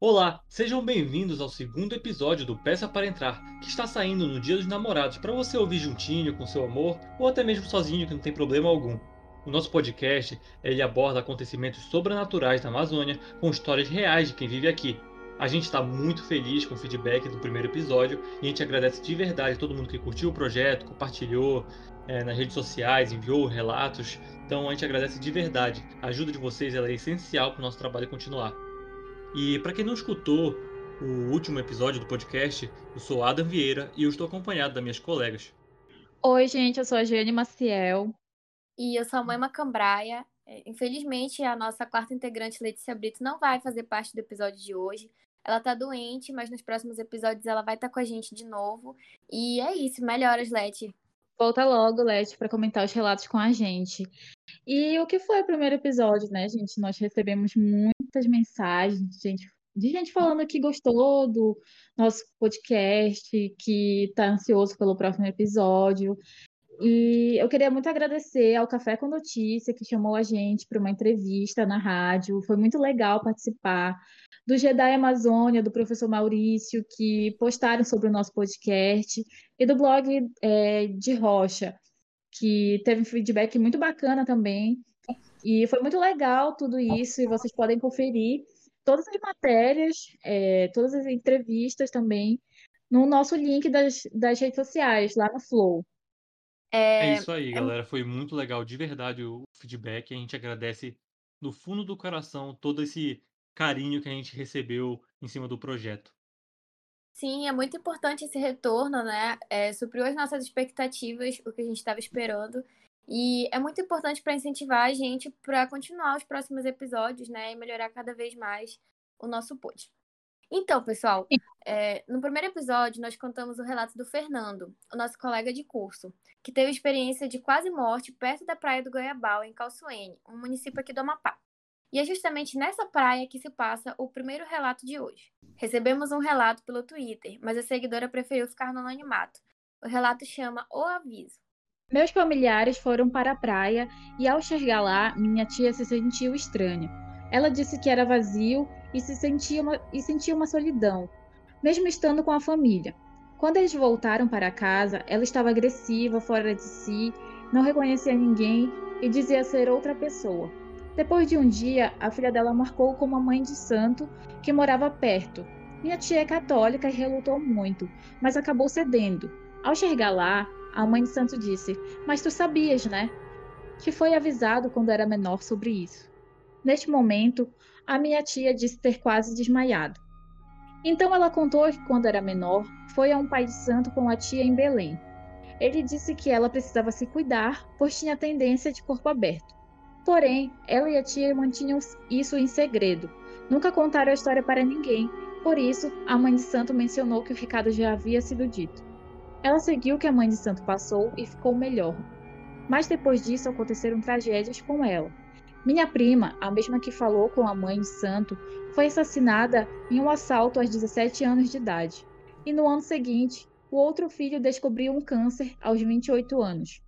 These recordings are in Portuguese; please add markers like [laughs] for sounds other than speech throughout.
Olá, sejam bem-vindos ao segundo episódio do Peça para Entrar, que está saindo no Dia dos Namorados para você ouvir juntinho com seu amor ou até mesmo sozinho que não tem problema algum. O nosso podcast ele aborda acontecimentos sobrenaturais da Amazônia com histórias reais de quem vive aqui. A gente está muito feliz com o feedback do primeiro episódio e a gente agradece de verdade a todo mundo que curtiu o projeto, compartilhou é, nas redes sociais, enviou relatos. Então a gente agradece de verdade. A ajuda de vocês é essencial para o nosso trabalho continuar. E para quem não escutou o último episódio do podcast, eu sou Adam Vieira e eu estou acompanhado das minhas colegas. Oi, gente, eu sou a Jane Maciel. E eu sou a mãe Macambraia. É, infelizmente, a nossa quarta integrante, Letícia Brito, não vai fazer parte do episódio de hoje. Ela tá doente, mas nos próximos episódios ela vai estar tá com a gente de novo. E é isso, melhoras, Leti. Volta logo, Leti, para comentar os relatos com a gente. E o que foi o primeiro episódio, né, gente? Nós recebemos muitas mensagens de gente, de gente falando que gostou do nosso podcast, que está ansioso pelo próximo episódio. E eu queria muito agradecer ao Café com Notícia, que chamou a gente para uma entrevista na rádio. Foi muito legal participar. Do Jedi Amazônia, do professor Maurício, que postaram sobre o nosso podcast. E do blog é, de Rocha, que teve um feedback muito bacana também. E foi muito legal tudo isso. E vocês podem conferir todas as matérias, é, todas as entrevistas também, no nosso link das, das redes sociais, lá no Flow. É, é isso aí, é galera. Foi muito legal, de verdade, o feedback. A gente agradece do fundo do coração todo esse carinho que a gente recebeu em cima do projeto. Sim, é muito importante esse retorno, né? É, supriu as nossas expectativas, o que a gente estava esperando. E é muito importante para incentivar a gente para continuar os próximos episódios, né? E melhorar cada vez mais o nosso pod. Então, pessoal, é, no primeiro episódio nós contamos o relato do Fernando, o nosso colega de curso, que teve experiência de quase morte perto da praia do Goiabal, em Calçoene, um município aqui do Amapá. E é justamente nessa praia que se passa o primeiro relato de hoje. Recebemos um relato pelo Twitter, mas a seguidora preferiu ficar no anonimato. O relato chama O Aviso. Meus familiares foram para a praia e, ao chegar lá, minha tia se sentiu estranha. Ela disse que era vazio e se sentia uma, e sentia uma solidão, mesmo estando com a família. Quando eles voltaram para casa, ela estava agressiva, fora de si, não reconhecia ninguém e dizia ser outra pessoa. Depois de um dia, a filha dela marcou com uma mãe de santo que morava perto. Minha tia é católica e relutou muito, mas acabou cedendo. Ao chegar lá, a mãe de santo disse: Mas tu sabias, né? Que foi avisado quando era menor sobre isso. Neste momento, a minha tia disse ter quase desmaiado. Então ela contou que quando era menor, foi a um pai de santo com a tia em Belém. Ele disse que ela precisava se cuidar, pois tinha tendência de corpo aberto. Porém, ela e a tia mantinham isso em segredo. Nunca contaram a história para ninguém, por isso, a mãe de santo mencionou que o recado já havia sido dito. Ela seguiu o que a mãe de santo passou e ficou melhor. Mas depois disso aconteceram tragédias com ela. Minha prima, a mesma que falou com a mãe de santo, foi assassinada em um assalto aos 17 anos de idade. E no ano seguinte, o outro filho descobriu um câncer aos 28 anos.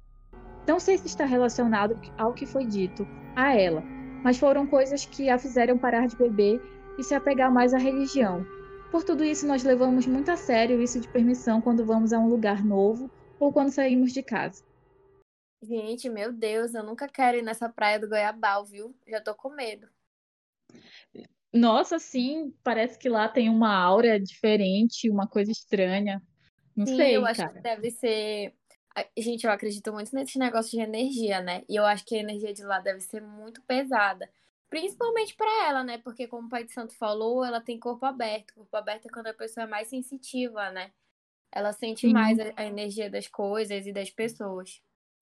Não sei se está relacionado ao que foi dito a ela, mas foram coisas que a fizeram parar de beber e se apegar mais à religião. Por tudo isso, nós levamos muito a sério isso de permissão quando vamos a um lugar novo ou quando saímos de casa. Gente, meu Deus, eu nunca quero ir nessa praia do Goiabal, viu? Já tô com medo. Nossa, sim, parece que lá tem uma aura diferente, uma coisa estranha. Não sim, sei, eu acho cara. que deve ser. Gente, eu acredito muito nesse negócio de energia, né? E eu acho que a energia de lá deve ser muito pesada. Principalmente para ela, né? Porque, como o Pai de Santo falou, ela tem corpo aberto. Corpo aberto é quando a pessoa é mais sensitiva, né? Ela sente sim. mais a energia das coisas e das pessoas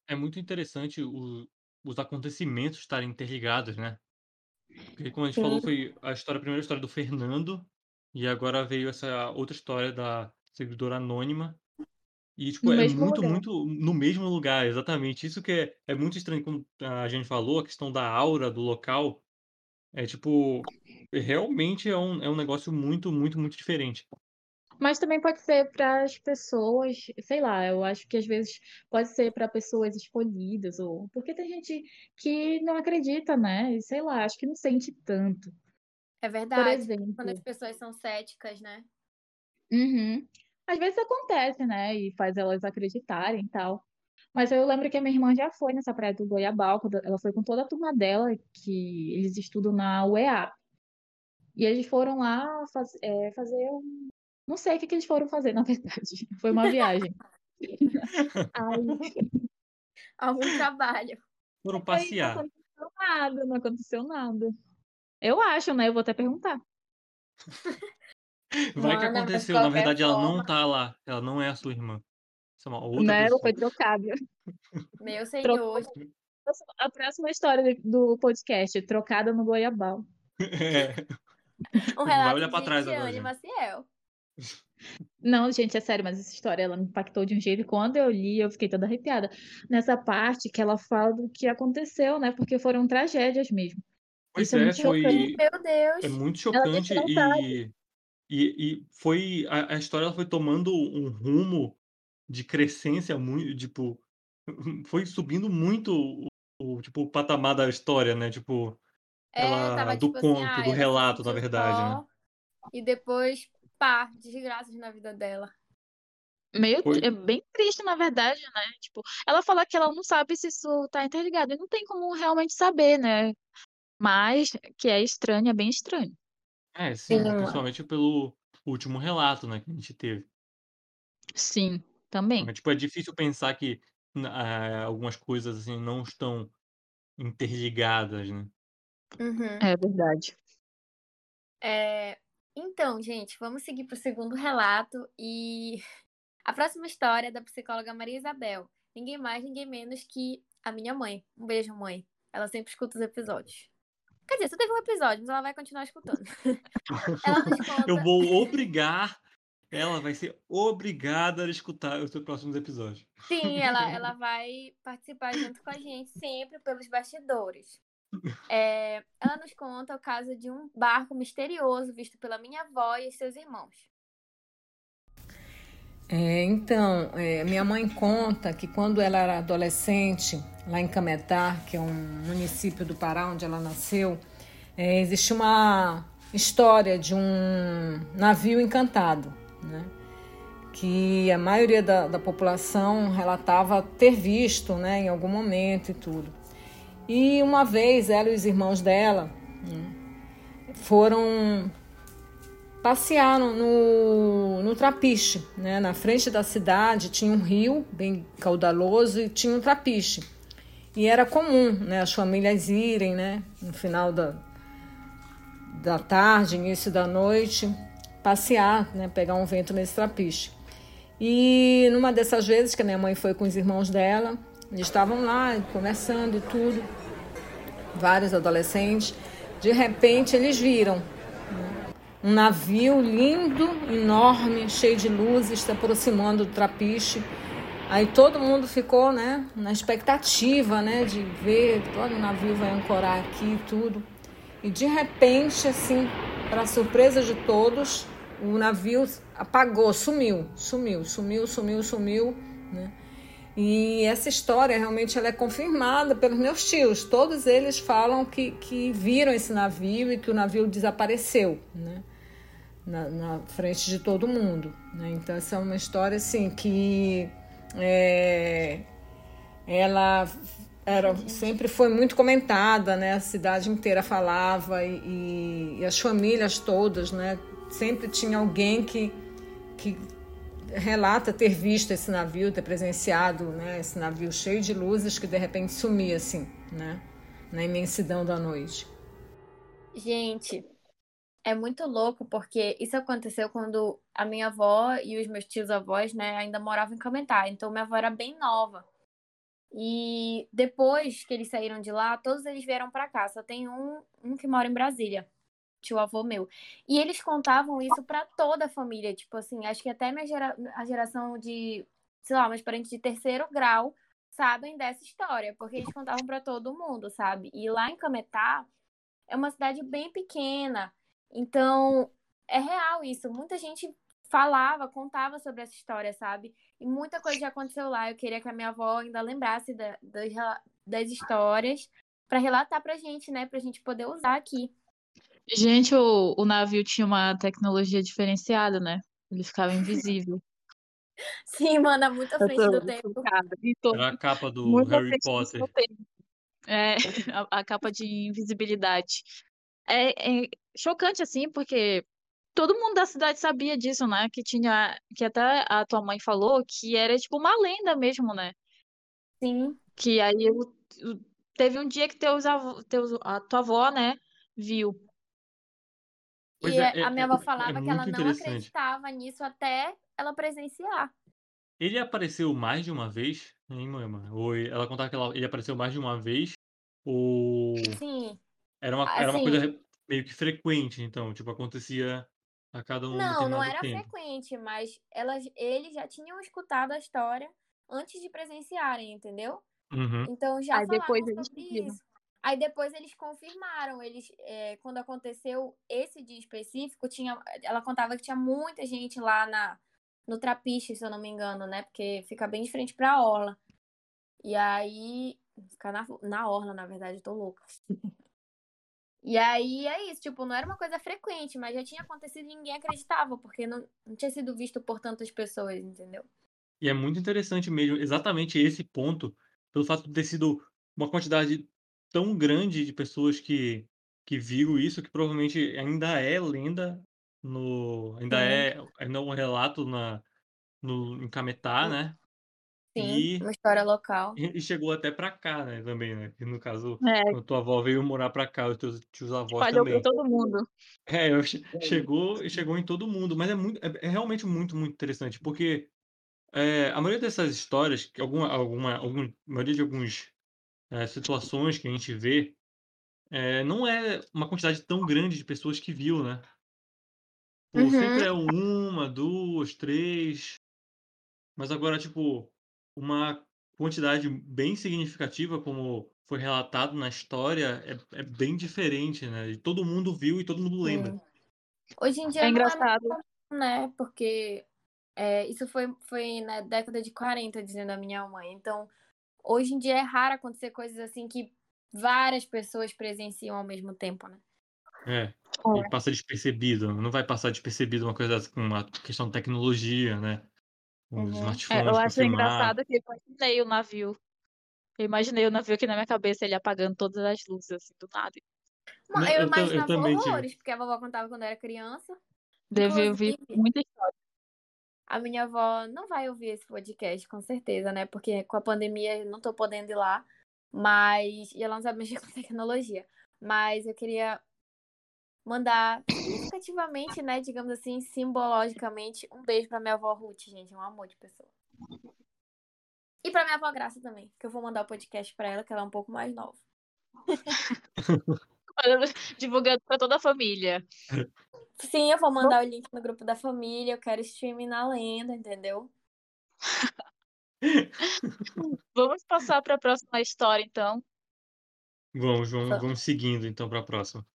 é muito interessante o, os acontecimentos estarem interligados, né? Porque como a gente Sim. falou, foi a história, a primeira história do Fernando, e agora veio essa outra história da seguidora anônima. E, tipo, no é muito, lugar. muito no mesmo lugar, exatamente. Isso que é, é muito estranho, como a gente falou, a questão da aura do local. É tipo, realmente é um, é um negócio muito, muito, muito diferente. Mas também pode ser para as pessoas, sei lá, eu acho que às vezes pode ser para pessoas escolhidas, ou porque tem gente que não acredita, né? E sei lá, acho que não sente tanto. É verdade. Por exemplo. Quando as pessoas são céticas, né? Uhum. Às vezes acontece, né? E faz elas acreditarem e tal. Mas eu lembro que a minha irmã já foi nessa praia do Goiabal, ela foi com toda a turma dela, que eles estudam na UEA. E eles foram lá faz, é, fazer um. Não sei o que, que eles foram fazer, [laughs] na verdade. Foi uma viagem. Aí... [laughs] Algum trabalho. Foram passear. Aí, não aconteceu nada, não aconteceu nada. Eu acho, né? Eu vou até perguntar. Vai Mano, que aconteceu. Na verdade, forma... ela não tá lá. Ela não é a sua irmã. É uma outra né? Ela foi trocada. Meu senhor. A próxima história do podcast, trocada no Goiabal. É. [laughs] Um relato Vai olhar pra trás agora, Maciel. Não, gente, é sério, mas essa história ela me impactou de um jeito. E quando eu li, eu fiquei toda arrepiada. Nessa parte que ela fala do que aconteceu, né? Porque foram tragédias mesmo. Pois Isso é, é foi. Meu Deus. É muito chocante e, e, e foi. A, a história foi tomando um rumo de crescência muito. Tipo, [laughs] foi subindo muito o, o tipo, o patamar da história, né? Tipo. É, ela, tava, do tipo assim, conto, assim, ah, do relato, na verdade, né? E depois pá, desgraças na vida dela. Meio, é bem triste, na verdade, né? Tipo, ela fala que ela não sabe se isso tá interligado. E não tem como realmente saber, né? Mas que é estranho, é bem estranho. É, sim, sim. principalmente pelo último relato, né, que a gente teve. Sim, também. É, tipo, é difícil pensar que uh, algumas coisas assim não estão interligadas, né? Uhum. É verdade. É, então, gente, vamos seguir para o segundo relato e [laughs] a próxima história é da psicóloga Maria Isabel. Ninguém mais, ninguém menos que a minha mãe. Um beijo, mãe. Ela sempre escuta os episódios. Quer dizer, só teve um episódio, mas ela vai continuar escutando. [laughs] conta... Eu vou obrigar. Ela vai ser obrigada a escutar os seus próximos episódios. Sim, ela, ela [laughs] vai participar junto com a gente sempre pelos bastidores. É, ela nos conta o caso de um barco misterioso visto pela minha avó e seus irmãos. É, então, é, minha mãe conta que quando ela era adolescente, lá em Cametá, que é um município do Pará onde ela nasceu, é, existe uma história de um navio encantado, né? que a maioria da, da população relatava ter visto né, em algum momento e tudo. E uma vez ela e os irmãos dela né, foram passear no, no trapiche, né? Na frente da cidade tinha um rio bem caudaloso e tinha um trapiche. E era comum, né, as famílias irem, né, no final da, da tarde, início da noite, passear, né, pegar um vento nesse trapiche. E numa dessas vezes que a minha mãe foi com os irmãos dela, eles estavam lá conversando e tudo, vários adolescentes. De repente eles viram né, um navio lindo, enorme, cheio de luzes, se aproximando do trapiche. Aí todo mundo ficou, né, na expectativa, né, de ver, olha, o navio vai ancorar aqui e tudo. E de repente, assim, para surpresa de todos, o navio apagou, sumiu, sumiu, sumiu, sumiu, sumiu, né? E essa história realmente ela é confirmada pelos meus tios. Todos eles falam que, que viram esse navio e que o navio desapareceu, né? Na, na frente de todo mundo. Né? Então essa é uma história assim que é, ela era, sempre foi muito comentada, né? A cidade inteira falava e, e as famílias todas, né? Sempre tinha alguém que, que relata ter visto esse navio, ter presenciado né, esse navio cheio de luzes que de repente sumia assim, né, na imensidão da noite. Gente, é muito louco porque isso aconteceu quando a minha avó e os meus tios avós, né, ainda moravam em Cametá. Então minha avó era bem nova. E depois que eles saíram de lá, todos eles vieram para cá. Só tem um, um que mora em Brasília tio avô meu. E eles contavam isso para toda a família, tipo assim, acho que até minha gera, a geração de, sei lá, meus parentes de terceiro grau sabem dessa história, porque eles contavam para todo mundo, sabe? E lá em Cametá é uma cidade bem pequena, então é real isso. Muita gente falava, contava sobre essa história, sabe? E muita coisa já aconteceu lá. Eu queria que a minha avó ainda lembrasse da, das, das histórias para relatar pra gente, né? Pra gente poder usar aqui. Gente, o, o navio tinha uma tecnologia diferenciada, né? Ele ficava invisível. [laughs] Sim, mano, é muito à frente do tempo. Era a capa do Harry Potter. É, [laughs] a, a, capa de invisibilidade. É, é, chocante, assim, porque todo mundo da cidade sabia disso, né? Que tinha. Que até a tua mãe falou que era tipo uma lenda mesmo, né? Sim. Que aí eu, teve um dia que teus, teus, a tua avó, né, viu. Pois e é, a minha é, avó falava que ela não acreditava nisso até ela presenciar. Ele apareceu mais de uma vez, hein, mãe? Ou ela contava que ela, ele apareceu mais de uma vez, ou... Sim. Era uma, era uma coisa meio que frequente, então, tipo, acontecia a cada um Não, não era tempo. frequente, mas elas, eles já tinham escutado a história antes de presenciarem, entendeu? Uhum. Então já Aí depois sobre isso. Aí depois eles confirmaram, eles é, quando aconteceu esse dia específico, tinha, ela contava que tinha muita gente lá na no Trapiche, se eu não me engano, né? Porque fica bem de frente pra orla. E aí, fica na, na orla, na verdade, eu tô louca. e aí é isso, tipo, não era uma coisa frequente, mas já tinha acontecido e ninguém acreditava, porque não, não tinha sido visto por tantas pessoas, entendeu? E é muito interessante mesmo, exatamente esse ponto, pelo fato de ter sido uma quantidade tão grande de pessoas que, que viram isso, que provavelmente ainda é lenda no. Ainda é, ainda é um relato na, no, em Cametá, né? Sim, e, uma história local. E, chegou até pra cá, né, também, né? Que no caso, é. a tua avó veio morar pra cá, os teus tios avós Espalhou também. pra todo mundo. É, chegou, chegou em todo mundo, mas é, muito, é, é realmente muito, muito interessante, porque é, a maioria dessas histórias, alguma, alguma, alguma, a maioria de algumas é, situações que a gente vê, é, não é uma quantidade tão grande de pessoas que viu, né? Pô, uhum. sempre é uma, duas, três. Mas agora, tipo, uma quantidade bem significativa, como foi relatado na história, é, é bem diferente, né? E todo mundo viu e todo mundo lembra. Hoje em dia é engraçado, é né? Porque é, isso foi, foi na década de 40, dizendo a minha mãe. Então, hoje em dia é raro acontecer coisas assim que várias pessoas presenciam ao mesmo tempo, né? É, é. e passa despercebido. Não vai passar despercebido uma coisa com uma questão de tecnologia, né? Os uhum. smartphones. É, eu acho engraçado que eu imaginei o navio. Eu imaginei o navio aqui na minha cabeça, ele apagando todas as luzes, assim, do nada. eu, eu imaginava eu horrores, porque a vovó contava quando eu era criança. Deve ouvir muita história. A minha avó não vai ouvir esse podcast, com certeza, né? Porque com a pandemia não tô podendo ir lá. Mas. E ela não sabe [laughs] mexer com tecnologia. Mas eu queria mandar significativamente, né? Digamos assim, simbologicamente, um beijo pra minha avó Ruth, gente. É um amor de pessoa. E pra minha avó Graça também, que eu vou mandar o podcast pra ela, que ela é um pouco mais nova. [laughs] Divulgando pra toda a família. [laughs] Sim, eu vou mandar o link no grupo da família. Eu quero streaming na lenda, entendeu? [laughs] vamos passar para a próxima história, então. Vamos, vamos, vamos seguindo então para a próxima.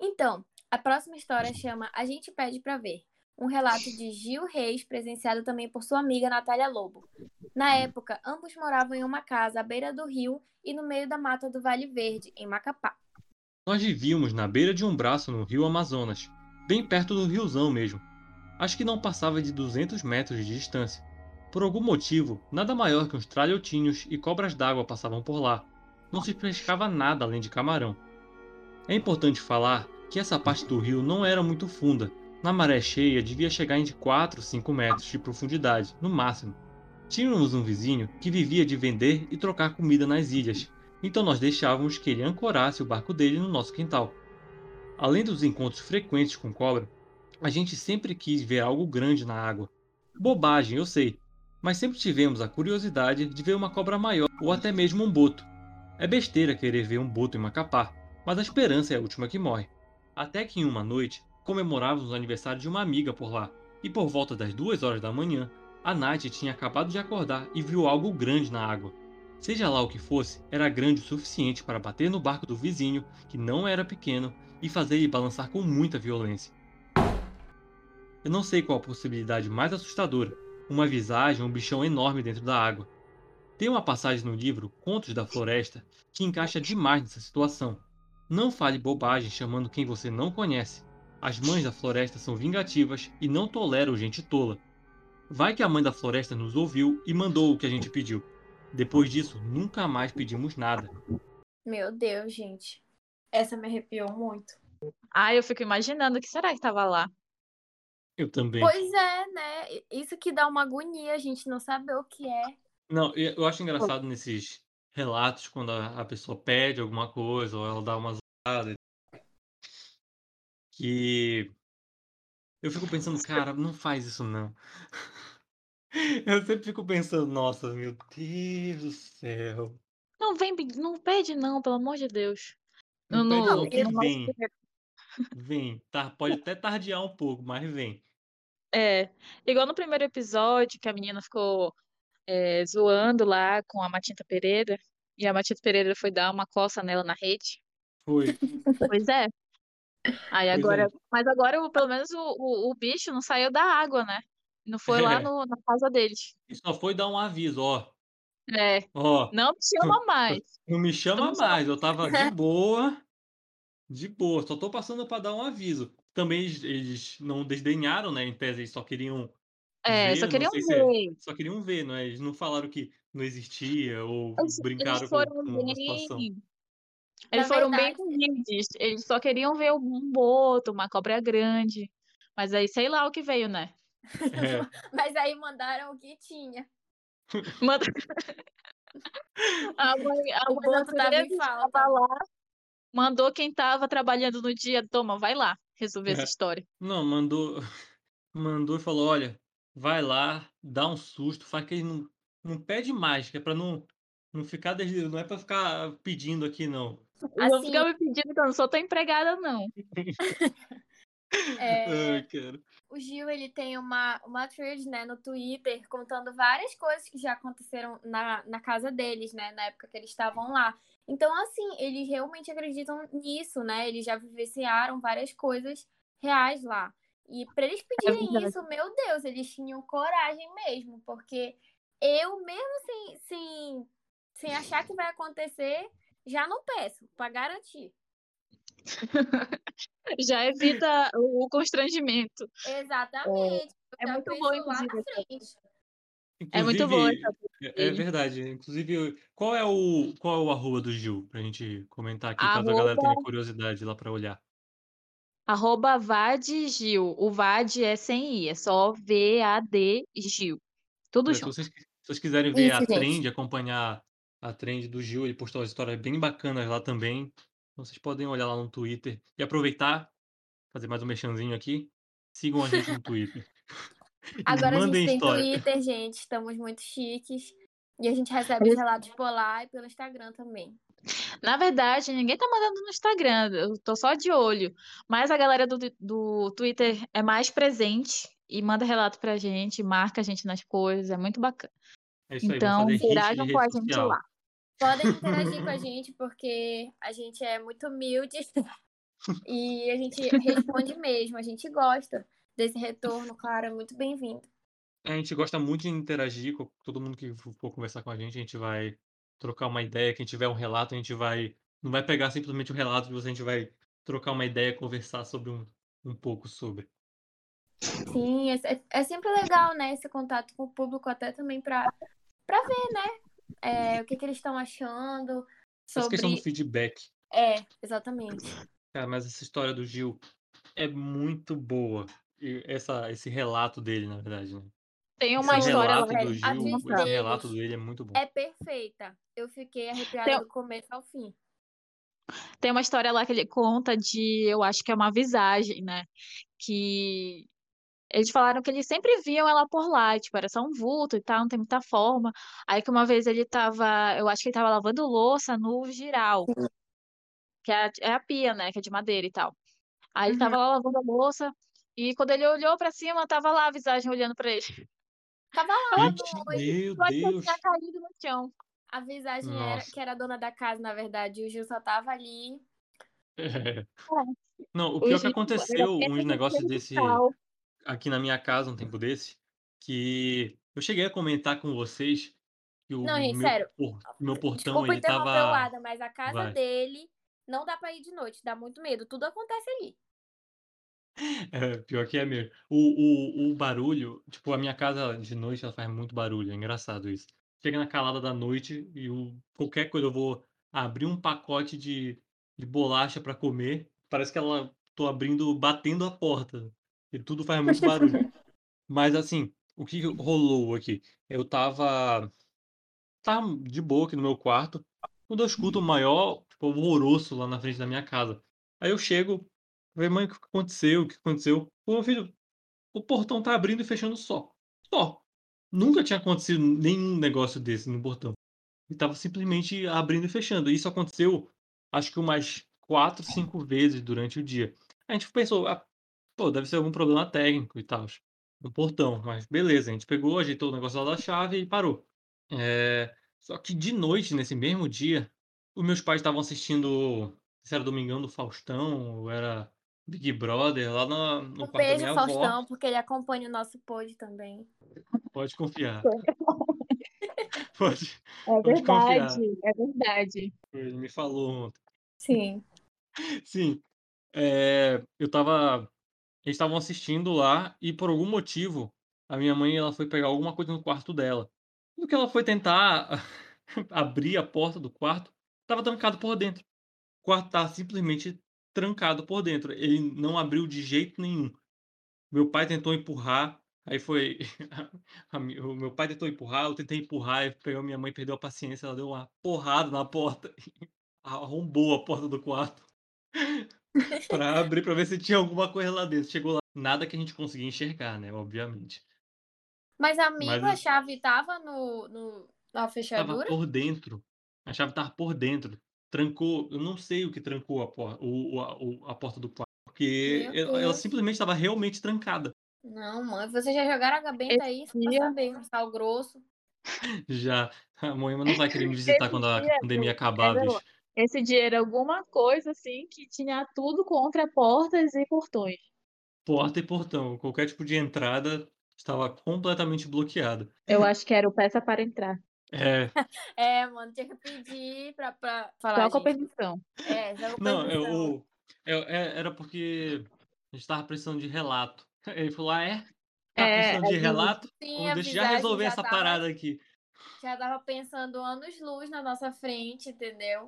Então, a próxima história chama A Gente Pede para Ver. Um relato de Gil Reis, presenciado também por sua amiga Natália Lobo. Na época, ambos moravam em uma casa à beira do rio e no meio da mata do Vale Verde, em Macapá. Nós vivíamos na beira de um braço no rio Amazonas, bem perto do riozão mesmo. Acho que não passava de 200 metros de distância. Por algum motivo, nada maior que uns tralhotinhos e cobras d'água passavam por lá. Não se pescava nada além de camarão. É importante falar que essa parte do rio não era muito funda. Na maré cheia devia chegar em de 4 5 metros de profundidade, no máximo. Tínhamos um vizinho que vivia de vender e trocar comida nas ilhas, então nós deixávamos que ele ancorasse o barco dele no nosso quintal. Além dos encontros frequentes com cobra, a gente sempre quis ver algo grande na água. Bobagem, eu sei, mas sempre tivemos a curiosidade de ver uma cobra maior ou até mesmo um boto. É besteira querer ver um boto em Macapá, mas a esperança é a última que morre. Até que em uma noite, comemorávamos o aniversário de uma amiga por lá, e por volta das duas horas da manhã, a Nath tinha acabado de acordar e viu algo grande na água. Seja lá o que fosse, era grande o suficiente para bater no barco do vizinho, que não era pequeno, e fazer ele balançar com muita violência. Eu não sei qual a possibilidade mais assustadora, uma visagem ou um bichão enorme dentro da água. Tem uma passagem no livro Contos da Floresta que encaixa demais nessa situação. Não fale bobagem chamando quem você não conhece. As mães da floresta são vingativas e não toleram gente tola. Vai que a mãe da floresta nos ouviu e mandou o que a gente pediu. Depois disso, nunca mais pedimos nada. Meu Deus, gente. Essa me arrepiou muito. Ah, eu fico imaginando o que será que tava lá. Eu também. Pois é, né? Isso que dá uma agonia, a gente não saber o que é. Não, eu acho engraçado nesses relatos quando a, a pessoa pede alguma coisa ou ela dá uma zoada. Que eu fico pensando, cara, não faz isso não. [laughs] Eu sempre fico pensando, nossa, meu Deus do céu. Não vem, não pede não, pelo amor de Deus. Não no- não, que no- vem. Vem. Tá, pode até tardear um pouco, mas vem. É, igual no primeiro episódio, que a menina ficou é, zoando lá com a Matinta Pereira, e a Matinta Pereira foi dar uma coça nela na rede. Foi. Pois é. Aí Pois é. agora, mas agora pelo menos o, o, o bicho não saiu da água, né? Não foi lá É. no, na casa deles. E só foi dar um aviso, ó. É, Ó, não me chama mais. não me chama mais. Eu tava de boa. De boa. Só tô passando pra dar um aviso. Também eles, não desdenharam, né? Em tese, eles só queriam É, ver. só queriam se é- ver. só queriam ver, não é? Eles não falaram que não existia ou Eles, brincaram eles com, foram com a situação. bem. Na Eles foram bem humildes. Eles só queriam ver um boto, uma cobra grande. Mas aí sei lá o que veio, né? É, [laughs] Mas aí mandaram o que tinha. Manda- [laughs] A mãe, a O mãe da boto tava em falta. lá, mandou quem estava trabalhando no dia, toma, vai lá resolver essa É. história. não, mandou, [laughs] mandou e falou: olha, vai lá, dá um susto, faz que ele não, não pede mais, que é pra não, não ficar. desde- Não é pra ficar pedindo aqui, não. Assim- ficar me pedindo que eu não sou tua empregada, não. [laughs] É, Ai, cara. o Gil, ele tem uma, uma thread, né, no Twitter, contando várias coisas que já aconteceram na, na casa deles, né, na época que eles estavam lá. Então, assim, eles realmente acreditam nisso, né? Eles já vivenciaram várias coisas reais lá. E pra eles pedirem verdade. isso, meu Deus, eles tinham coragem mesmo, porque eu, mesmo sem, sem, sem achar que vai acontecer, já não peço, pra garantir. [laughs] Já evita o constrangimento. Exatamente. É Eu já muito bom, lá inclusive, frente. É muito boa Inclusive, essa É, é verdade. Inclusive, qual é o qual é o arroba do Gil? Pra gente comentar aqui, caso a galera Arroba- tenha curiosidade lá pra olhar. Arroba VAD O VAD é sem I, é só V-A-D Gil. Tudo É, se junto. vocês, se vocês quiserem ver a Isso, gente. trend, acompanhar a trend do Gil, ele postou umas histórias bem bacanas lá também. Então vocês podem olhar lá no Twitter e aproveitar, fazer mais um mexanzinho aqui. Sigam a gente no Twitter. [laughs] [laughs] Agora a gente tem história. Twitter, gente. Estamos muito chiques. E a gente recebe os relatos por lá e pelo Instagram também. Na verdade, ninguém tá mandando no Instagram, eu tô só de olho. Mas a galera do, do Twitter é mais presente e manda relato pra gente, marca a gente nas coisas, é muito bacana. É isso aí, Então, interajam com a gente social. lá. Podem interagir com a gente, porque a gente é muito humilde [laughs] e a gente responde mesmo. A gente gosta desse retorno, claro, é muito bem-vindo. A gente gosta muito de interagir com todo mundo que for conversar com a gente. A gente vai trocar uma ideia. Quem tiver um relato, a gente vai. Não vai pegar simplesmente o relato de você, a gente vai trocar uma ideia, conversar sobre um, um pouco sobre. Sim, é, é- é sempre legal, né, esse contato com o público, até também pra ver, né, é, o que, que eles estão achando Essa questão do sobre. feedback. É, exatamente. Cara, mas essa história do Gil é muito boa. E essa, esse relato dele, na verdade, né? Tem uma esse história relato do A Gil, esse deles relato dele é muito bom. É perfeita. Eu fiquei arrepiada Tem- do começo ao fim. Tem uma história lá que ele conta de, eu acho que é uma visagem, né? Que eles falaram que eles sempre viam ela por lá, tipo, era só um vulto e tal, não tem muita forma. Aí que uma vez ele tava, eu acho que ele tava lavando louça no giral, que é a, é a pia, né? Que é de madeira e tal. Aí ele tava lá lavando a louça e quando ele olhou pra cima, tava lá a visagem olhando pra ele. Tava lá, Gente, meu que Deus! tinha caído no chão. a visagem era Nossa. que era a dona da casa, na verdade. O Gil só tava ali. [laughs] É. Não, o O pior que Gil aconteceu, era uns um negócios desse cristal. Aqui na minha casa um tempo desse, que eu cheguei a comentar com vocês que o Não, gente, meu, sério. por- meu portão Desculpa ele o tava. Adam, mas a casa Vai. dele não dá pra ir de noite, dá muito medo. Tudo acontece ali. [laughs] É, pior que é mesmo. O, o, o barulho, tipo, a minha casa de noite ela faz muito barulho, é engraçado isso. Chega na calada da noite e o, qualquer coisa eu vou abrir um pacote de, de bolacha pra comer, parece que ela tô abrindo, batendo a porta. E tudo faz muito barulho. [laughs] Mas assim, o que rolou aqui? Eu tava, tava de boa aqui no meu quarto, quando eu escuto o maior, tipo, alvoroço lá na frente da minha casa. Aí eu chego, falei, mãe, o que aconteceu? O que aconteceu? Pô, meu filho, o portão tá abrindo e fechando só. Só. Nunca tinha acontecido nenhum negócio desse no portão. E tava simplesmente abrindo e fechando. E isso aconteceu, acho que umas quatro, cinco vezes durante o dia. A gente pensou, ah, pô, deve ser algum problema técnico e tal, no portão. Mas beleza, a gente pegou, ajeitou o negócio lá da chave e parou. É... Só que de noite, nesse mesmo dia, os meus pais estavam assistindo, se era Domingão do Faustão, ou era Big Brother, lá no, no Um quarto da beijo, minha Faustão, avó. porque ele acompanha o nosso pod também. Pode confiar. [laughs] [laughs] Pode, É Pode confiar. verdade, é verdade. ele me falou ontem. Sim. [laughs] Sim, é, eu tava. Eles estavam assistindo lá e por algum motivo a minha mãe ela foi pegar alguma coisa no quarto dela. No que ela foi tentar [laughs] abrir a porta do quarto, estava trancado por dentro. O quarto estava simplesmente trancado por dentro. Ele não abriu de jeito nenhum. Meu pai tentou empurrar, aí foi. [laughs] o meu pai tentou empurrar, eu tentei empurrar, aí pegou minha mãe, perdeu a paciência, ela deu uma porrada na porta, [laughs] arrombou a porta do quarto [laughs] pra abrir pra ver se tinha alguma coisa lá dentro. Chegou lá, nada que a gente conseguia enxergar, né? Obviamente. Mas, amigo, Mas a eu- chave tava no, no, na Tava fechadura? por dentro. A chave tava por dentro. Trancou. Eu não sei o que trancou a, por, o, o- a, o- a porta do quarto. Porque ela, ela simplesmente estava realmente trancada. Não, mãe, vocês já jogaram água benta aí, só pra saber. um Sal grosso. [laughs] Já. A Moema não vai querer me [laughs] visitar quando a pandemia eu- acabar, bicho. Esse dia era alguma coisa assim que tinha tudo contra portas e portões. Porta e portão. Qualquer tipo de entrada estava completamente bloqueada. Eu acho que era o peça para entrar. É. [laughs] É, mano, tinha que pedir pra, pra falar, Só com a permissão. É, com Não, é permissão. o. é- é- era porque a gente tava precisando de relato. Ele falou: ah, é? Tá É, precisando de é, relato? Sim, Vamos deixa eu já resolver já essa tava- parada aqui. Já tava pensando anos-luz na nossa frente, entendeu?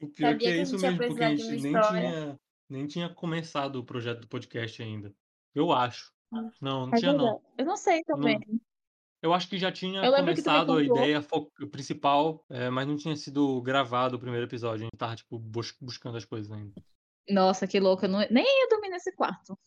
O pior Sabia que é que a isso gente ia mesmo, porque a precisar de gente uma nem história. tinha, nem tinha começado o projeto do podcast ainda. Eu acho. Não, não É tinha não. verdade. Eu não sei também. Eu acho que já tinha Eu lembro que tu me começado a contou. ideia fo- principal, é, mas não tinha sido gravado o primeiro episódio. A gente tava, tipo, bus- buscando as coisas ainda. Nossa, que louco. Eu não... nem ia dormir nesse quarto.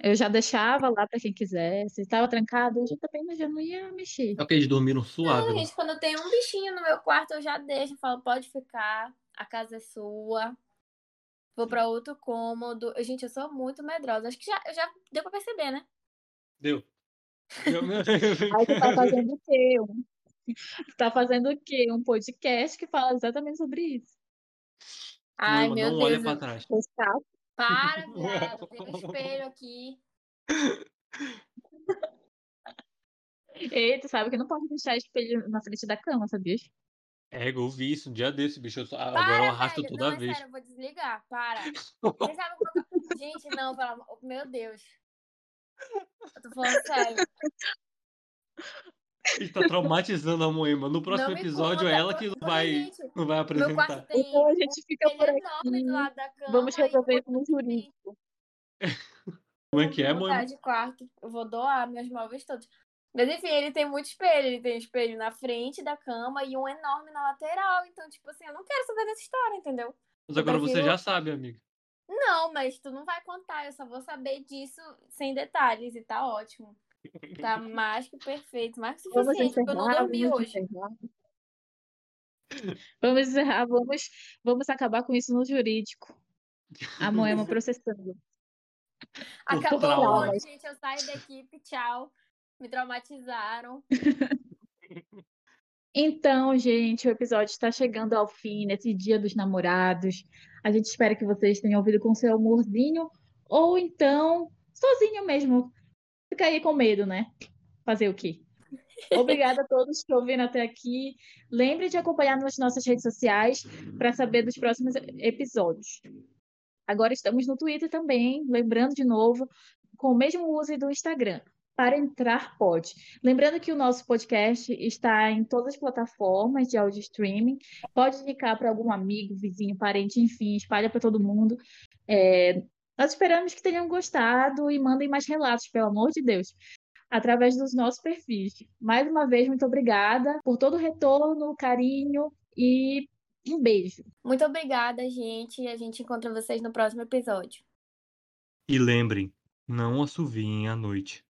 Eu já deixava lá para quem quisesse. Estava trancado, eu já também já não ia mexer. É porque eles dormiram suave Não, lá. gente, quando tem um bichinho no meu quarto, eu já deixo. Eu falo, pode ficar, a casa é sua. Vou pra outro cômodo. Eu- Gente, eu sou muito medrosa. Acho que já, já deu pra perceber, né? Deu. [laughs] Eu- Aí tu tá [laughs] fazendo o quê? Um- Tu tá fazendo o quê? Um podcast que fala exatamente sobre isso. Ai, Moema, meu não olha Deus. pra trás. Tá? Para, [laughs] viado. Tem um espelho [laughs] aqui. E tu sabe que não pode deixar espelho na frente da cama, sabia? É, eu vi isso um dia desse, bicho. Eu só- agora Para, eu arrasto velho. toda não, é vez. sério, eu vou desligar. Para. [laughs] Vocês sabem como eu... Gente, não, pelo amor... Meu Deus. Eu tô falando sério. Ele tá traumatizando a Moema. No próximo episódio é ela que não vai, gente, não vai apresentar. tem Então a gente fica por é aqui. do lado da cama. Vamos resolver isso no jurídico. [laughs] Como é que é, Moema? de quarto. Eu vou doar meus móveis todos. Mas enfim, ele tem muito espelho. Ele tem espelho na frente da cama e um enorme na lateral. Então, tipo assim, eu não quero saber dessa história, entendeu? Mas agora Eu você prefiro- já sabe, amiga. Não, mas tu não vai contar. Eu só vou saber disso sem detalhes. E tá ótimo. Tá [laughs] mais que perfeito. Mais que suficiente. Porque eu não dormi vamos hoje. encerrar. Vamos encerrar, vamos, vamos acabar com isso no jurídico. A Moema [laughs] processando. Acabou gente. Eu saio da equipe. Tchau. Me traumatizaram. [laughs] Então, gente, o episódio está chegando ao fim nesse Dia dos Namorados. A gente espera que vocês tenham ouvido com seu amorzinho ou então sozinho mesmo. Fica aí com medo, né? Fazer o quê? Obrigada a todos que ouviram até aqui. Lembre de acompanhar nas nossas redes sociais para saber dos próximos episódios. Agora estamos no Twitter também, lembrando de novo, com o mesmo uso do Instagram. Para entrar, pode. Lembrando que o nosso podcast está em todas as plataformas de áudio streaming. Pode indicar para algum amigo, vizinho, parente, enfim, espalha para todo mundo. É, nós esperamos que tenham gostado e mandem mais relatos, pelo amor de Deus, através dos nossos perfis. Mais uma vez, muito obrigada por todo o retorno, carinho e um beijo. Muito obrigada, gente. A gente encontra vocês no próximo episódio. E lembrem, não assoviem à noite.